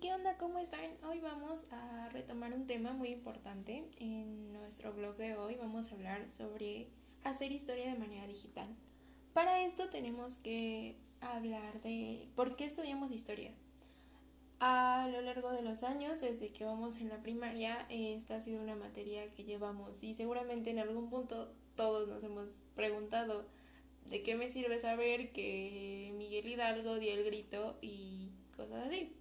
¿qué onda? ¿Cómo están? Hoy vamos a retomar un tema muy importante. En nuestro blog de hoy vamos a hablar sobre hacer historia de manera digital. Para esto tenemos que hablar de por qué estudiamos historia. A lo largo de los años, desde que vamos en la primaria, esta ha sido una materia que llevamos y seguramente en algún punto todos nos hemos preguntado de qué me sirve saber que Miguel Hidalgo dio el grito y cosas así.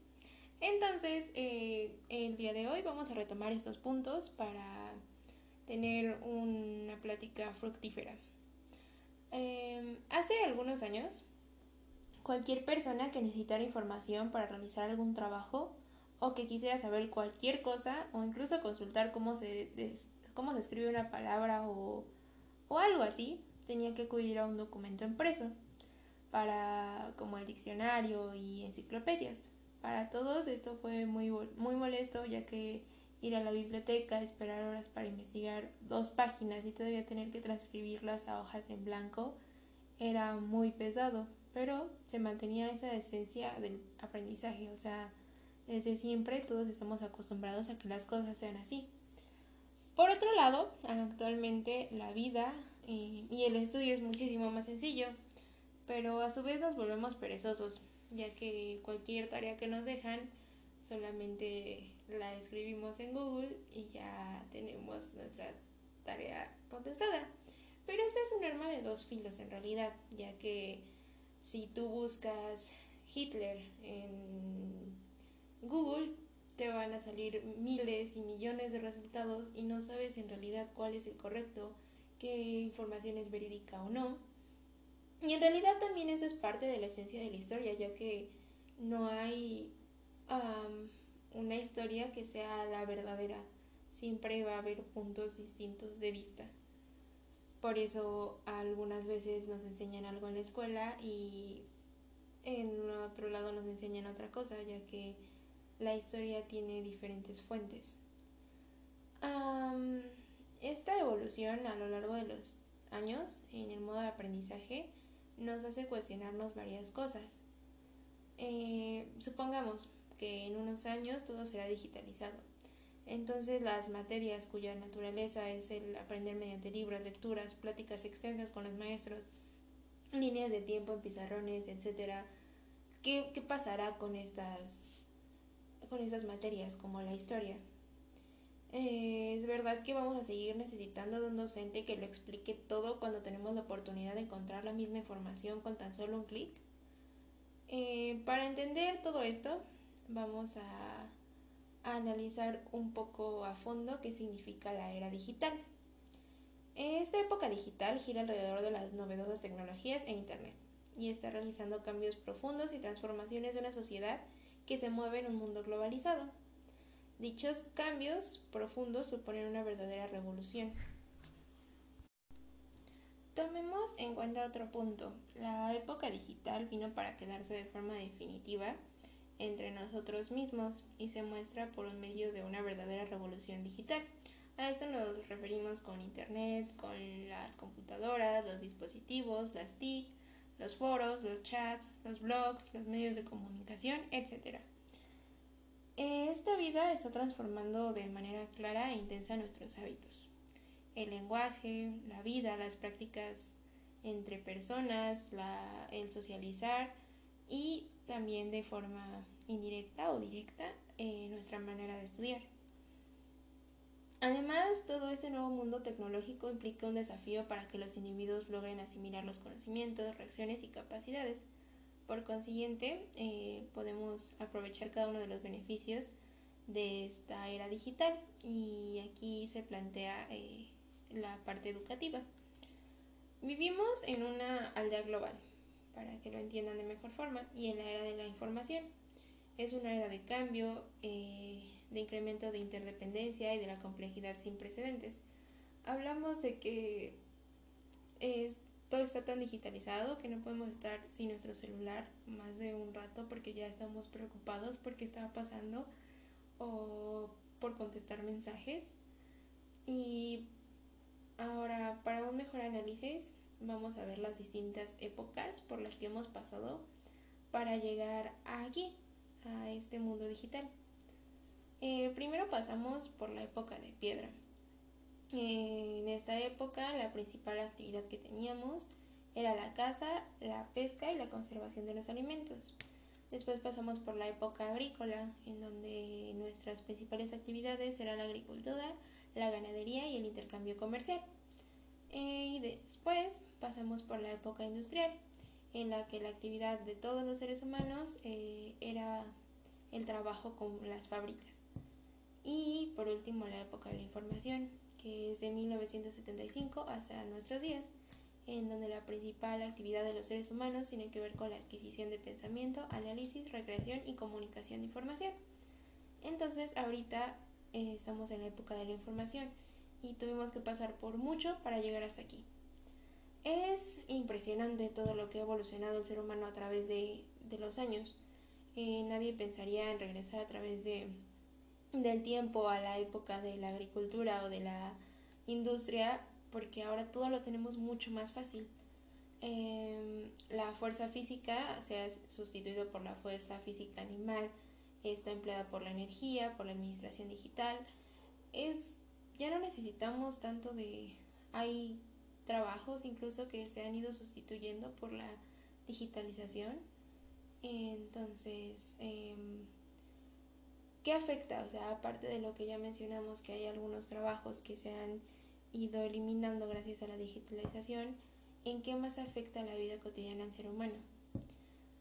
Entonces, eh, el día de hoy vamos a retomar estos puntos para tener una plática fructífera. Em, hace algunos años, cualquier persona que necesitara información para realizar algún trabajo o que quisiera saber cualquier cosa o incluso consultar cómo se, cómo se escribe una palabra o, o algo así, tenía que acudir a un documento impreso para como el diccionario y enciclopedias. Para todos. Esto fue muy, muy molesto ya que ir a la biblioteca, esperar horas para investigar dos páginas y todavía tener que transcribirlas a hojas en blanco era muy pesado, pero se mantenía esa esencia del aprendizaje, o sea, desde siempre todos estamos acostumbrados a que las cosas sean así. Por otro lado, actualmente la vida eh, y el estudio es muchísimo más sencillo, pero a su vez nos volvemos perezosos ya que cualquier tarea que nos dejan solamente la escribimos en Google y ya tenemos nuestra tarea contestada. Pero esta es un arma de dos filos en realidad, ya que si tú buscas Hitler en Google, te van a salir miles y millones de resultados y no sabes en realidad cuál es el correcto, qué información es verídica o no. Y en realidad también eso es parte de la esencia de la historia, ya que no hay una historia que sea la verdadera. Siempre va a haber puntos distintos de vista. Por eso algunas veces nos enseñan algo en la escuela y en otro lado nos enseñan otra cosa, ya que la historia tiene diferentes fuentes. esta evolución a lo largo de los años en el modo de aprendizaje nos hace cuestionarnos varias cosas. Eh, supongamos que en unos años todo será digitalizado. Entonces las materias cuya naturaleza es el aprender mediante libros, lecturas, pláticas extensas con los maestros, líneas de tiempo en pizarrones, etc. ¿Qué, qué pasará con estas, con estas materias como la historia? Eh, es verdad que vamos a seguir necesitando de un docente que lo explique todo cuando tenemos la oportunidad de encontrar la misma información con tan solo un clic. Eh, para entender todo esto, vamos a, analizar un poco a fondo qué significa la era digital. Esta época digital gira alrededor de las novedosas tecnologías e Internet y está realizando cambios profundos y transformaciones de una sociedad que se mueve en un mundo globalizado. Dichos cambios profundos suponen una verdadera revolución. Tomemos en cuenta otro punto. La época digital vino para quedarse de forma definitiva entre nosotros mismos y se muestra por medio de una verdadera revolución digital. A esto nos referimos con Internet, con las computadoras, los dispositivos, las TIC, los foros, los chats, los blogs, los medios de comunicación, etc. Esta vida está transformando de manera clara e intensa nuestros hábitos. El lenguaje, la vida, las prácticas entre personas, el socializar y también de forma indirecta o directa eh, nuestra manera de estudiar. Además, todo este nuevo mundo tecnológico implica un desafío para que los individuos logren asimilar los conocimientos, reacciones y capacidades por consiguiente, eh, podemos aprovechar cada uno de los beneficios de esta era digital y aquí se plantea eh, la parte educativa. Vivimos en una aldea global, para que lo entiendan de mejor forma, y en la era de la información. Es una era de cambio, eh, de incremento de interdependencia y de la complejidad sin precedentes. Hablamos de que es todo está tan digitalizado que no podemos estar sin nuestro celular más de un rato porque ya estamos preocupados por qué está pasando o por contestar mensajes. Y ahora, para un mejor análisis, vamos a ver las distintas épocas por las que hemos pasado para llegar aquí, a este mundo digital. Eh, primero pasamos por la época de piedra. En esta época la principal actividad que teníamos era la caza, la pesca y la conservación de los alimentos. Después pasamos por la época agrícola, en donde nuestras principales actividades eran la agricultura, la ganadería y el intercambio comercial. Eh, y después pasamos por la época industrial, en la que la actividad de todos los seres humanos eh, era el trabajo con las fábricas. Y por último la época de la información, que es de 1975 hasta nuestros días, en donde la principal actividad de los seres humanos tiene que ver con la adquisición de pensamiento, análisis, recreación y comunicación de información. Entonces ahorita eh, estamos en la época de la información y tuvimos que pasar por mucho para llegar hasta aquí. Es impresionante todo lo que ha evolucionado el ser humano a través de, los años. Eh, nadie pensaría en regresar a través de, del tiempo a la época de la agricultura o de la industria porque ahora todo lo tenemos mucho más fácil. Em, la fuerza física se ha sustituido por la fuerza física animal, está empleada por la energía, por la administración digital. Es, ya no necesitamos tanto de... Hay trabajos incluso que se han ido sustituyendo por la digitalización. Entonces, em, ¿qué afecta? O sea, aparte de lo que ya mencionamos, que hay algunos trabajos que se han ido eliminando gracias a la digitalización, ¿en qué más afecta la vida cotidiana al ser humano?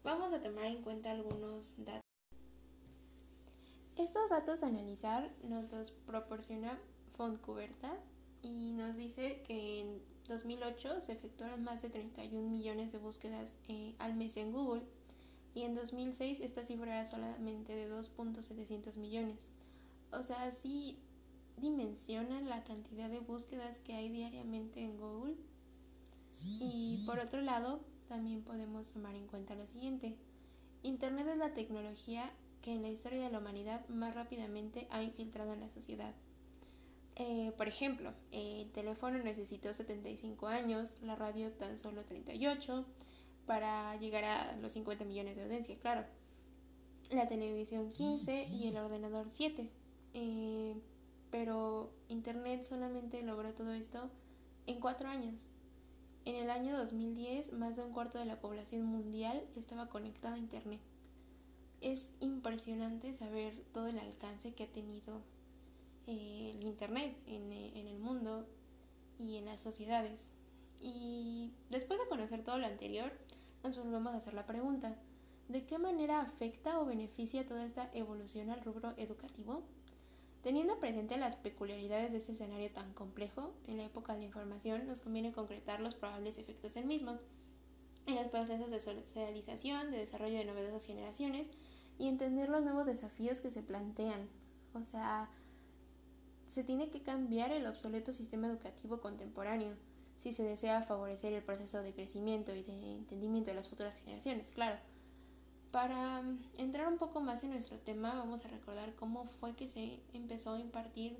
Vamos a tomar en cuenta algunos datos. Estos datos a analizar nos los proporciona Fontcuberta y nos dice que en 2008 se efectuaron más de 31 millones de búsquedas eh, al mes en Google y en 2006 esta cifra era solamente de 2.700 millones. O sea, sí dimensionan la cantidad de búsquedas que hay diariamente en Google. Y por otro lado, también podemos tomar en cuenta lo siguiente. Internet es la tecnología que en la historia de la humanidad más rápidamente ha infiltrado en la sociedad. Eh, por ejemplo, el teléfono necesitó 75 años, la radio tan solo 38, para llegar a los 50 millones de audiencia, claro. La televisión 15 y el ordenador 7. Eh, pero Internet solamente logró todo esto en cuatro años. En el año 2010, más de un cuarto de la población mundial estaba conectada a Internet. Es impresionante saber todo el alcance que ha tenido eh, el Internet en, en el mundo y en las sociedades. Y después de conocer todo lo anterior, nos volvemos a hacer la pregunta, ¿de qué manera afecta o beneficia toda esta evolución al rubro educativo? Teniendo presente las peculiaridades de este escenario tan complejo, en la época de la información nos conviene concretar los probables efectos del mismo, en los procesos de socialización, de desarrollo de novedosas generaciones y entender los nuevos desafíos que se plantean. O sea, se tiene que cambiar el obsoleto sistema educativo contemporáneo si se desea favorecer el proceso de crecimiento y de entendimiento de las futuras generaciones, claro. Para mm, entrar un poco más en nuestro tema, vamos a recordar cómo fue que se empezó a impartir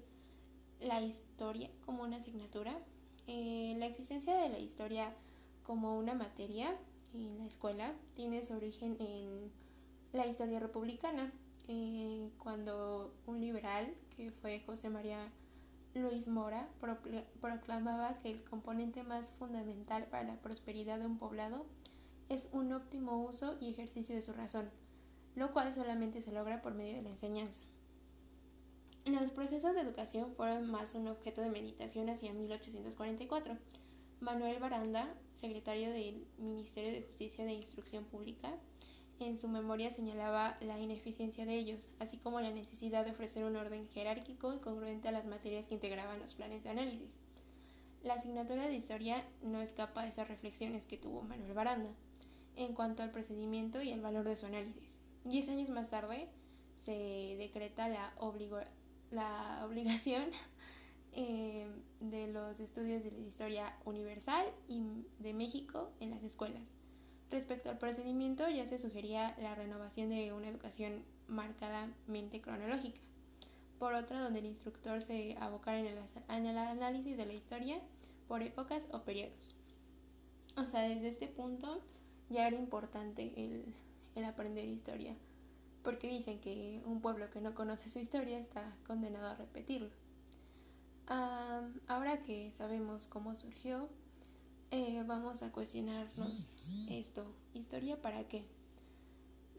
la historia como una asignatura. Eh, la existencia de la historia como una materia en la escuela tiene su origen en la historia republicana, eh, cuando un liberal, que fue José María Luis Mora, proclamaba que el componente más fundamental para la prosperidad de un poblado es un óptimo uso y ejercicio de su razón, lo cual solamente se logra por medio de la enseñanza. Los procesos de educación fueron más un objeto de meditación hacia 1844. Manuel Baranda, secretario del Ministerio de Justicia de Instrucción Pública, en su memoria señalaba la ineficiencia de ellos, así como la necesidad de ofrecer un orden jerárquico y congruente a las materias que integraban los planes de análisis. La asignatura de historia no escapa a esas reflexiones que tuvo Manuel Baranda en cuanto al procedimiento y el valor de su análisis. Diez años más tarde se decreta la, la obligación eh, de los estudios de historia universal y de México en las escuelas. Respecto al procedimiento ya se sugería la renovación de una educación marcadamente cronológica. Por otra, donde el instructor se abocara en el, análisis de la historia por épocas o periodos. O sea, desde este punto ya era importante el, aprender historia. porque dicen que un pueblo que no conoce su historia está condenado a repetirlo. ahora que sabemos cómo surgió, eh, vamos a cuestionarnos esto. ¿Historia para qué?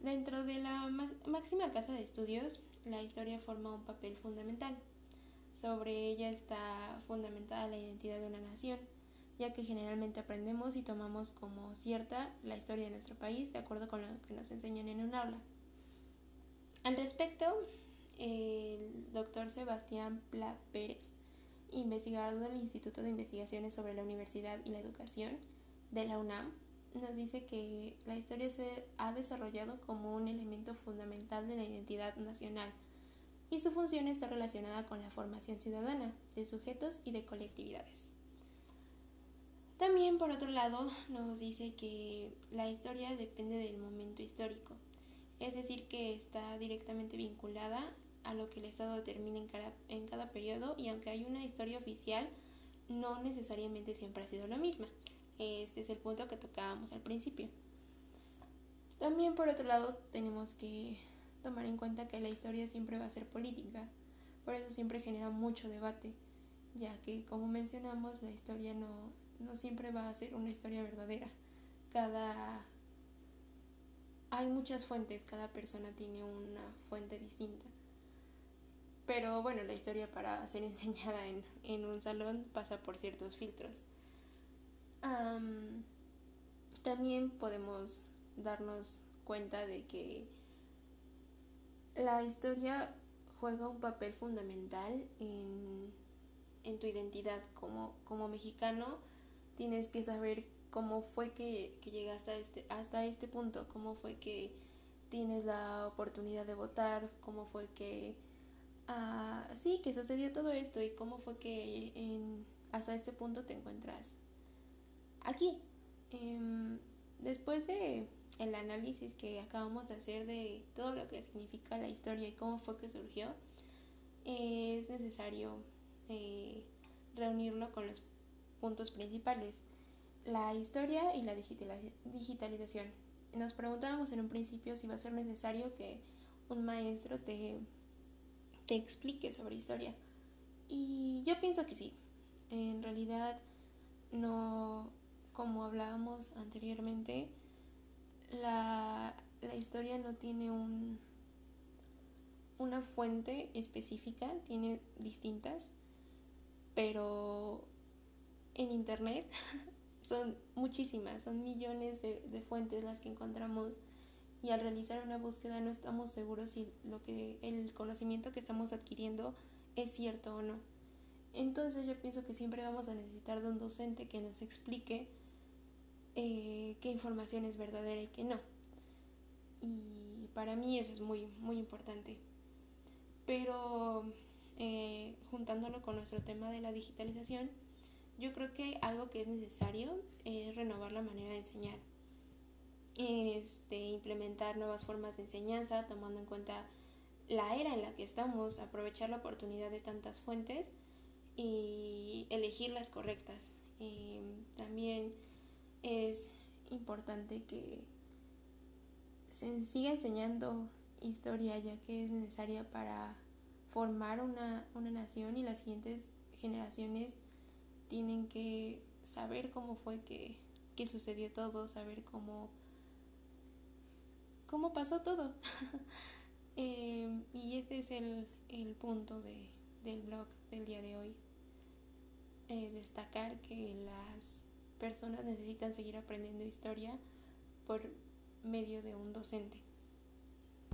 Dentro de la máxima casa de estudios, la historia forma un papel fundamental. Sobre ella está fundamentada la identidad de una nación, ya que generalmente aprendemos y tomamos como cierta la historia de nuestro país de acuerdo con lo que nos enseñan en un aula. Al respecto, el doctor Sebastián Pla Pérez, investigador del Instituto de Investigaciones sobre la Universidad y la Educación de la UNAM, nos dice que la historia se ha desarrollado como un elemento fundamental de la identidad nacional y su función está relacionada con la formación ciudadana de sujetos y de colectividades. También, por otro lado, nos dice que la historia depende del momento histórico, es decir, que está directamente vinculada a lo que el Estado determina en cada, en cada periodo y aunque hay una historia oficial, no necesariamente siempre ha sido la misma. Este es el punto que tocábamos al principio. También por otro lado tenemos que tomar en cuenta que la historia siempre va a ser política, por eso siempre genera mucho debate, ya que como mencionamos la historia no, no siempre va a ser una historia verdadera. Cada hay muchas fuentes, cada persona tiene una fuente distinta. Pero bueno, la historia para ser enseñada en, en un salón pasa por ciertos filtros también podemos darnos cuenta de que la historia juega un papel fundamental en, tu identidad como, como mexicano. Tienes que saber cómo fue que, llegaste a este, hasta este punto, cómo fue que tienes la oportunidad de votar, cómo fue que... Ah, sí, que sucedió todo esto y cómo fue que hasta este punto te encuentras aquí. Em, después de el análisis que acabamos de hacer de todo lo que significa la historia y cómo fue que surgió, es necesario eh, reunirlo con los puntos principales, la historia y la digitalización. Nos preguntábamos en un principio si va a ser necesario que un maestro te, te explique sobre historia. Y yo pienso que sí. En realidad no, como hablábamos anteriormente, la, historia no tiene un, una fuente específica, tiene distintas, pero en Internet son muchísimas, son millones de, de, fuentes las que encontramos y al realizar una búsqueda no estamos seguros si lo que el conocimiento que estamos adquiriendo es cierto o no. Entonces yo pienso que siempre vamos a necesitar de un docente que nos explique eh, qué información es verdadera y qué no. Y para mí eso es muy, muy importante. Pero eh, juntándolo con nuestro tema de la digitalización, yo creo que algo que es necesario es renovar la manera de enseñar. Este, implementar nuevas formas de enseñanza, tomando en cuenta la era en la que estamos, aprovechar la oportunidad de tantas fuentes y elegir las correctas. Eh, también es importante que se siga enseñando historia ya que es necesaria para formar una, nación y las siguientes generaciones tienen que saber cómo fue que, sucedió todo, saber cómo, cómo pasó todo. Em, y este es el, punto del blog del día de hoy. Eh, destacar que las personas necesitan seguir aprendiendo historia por medio de un docente.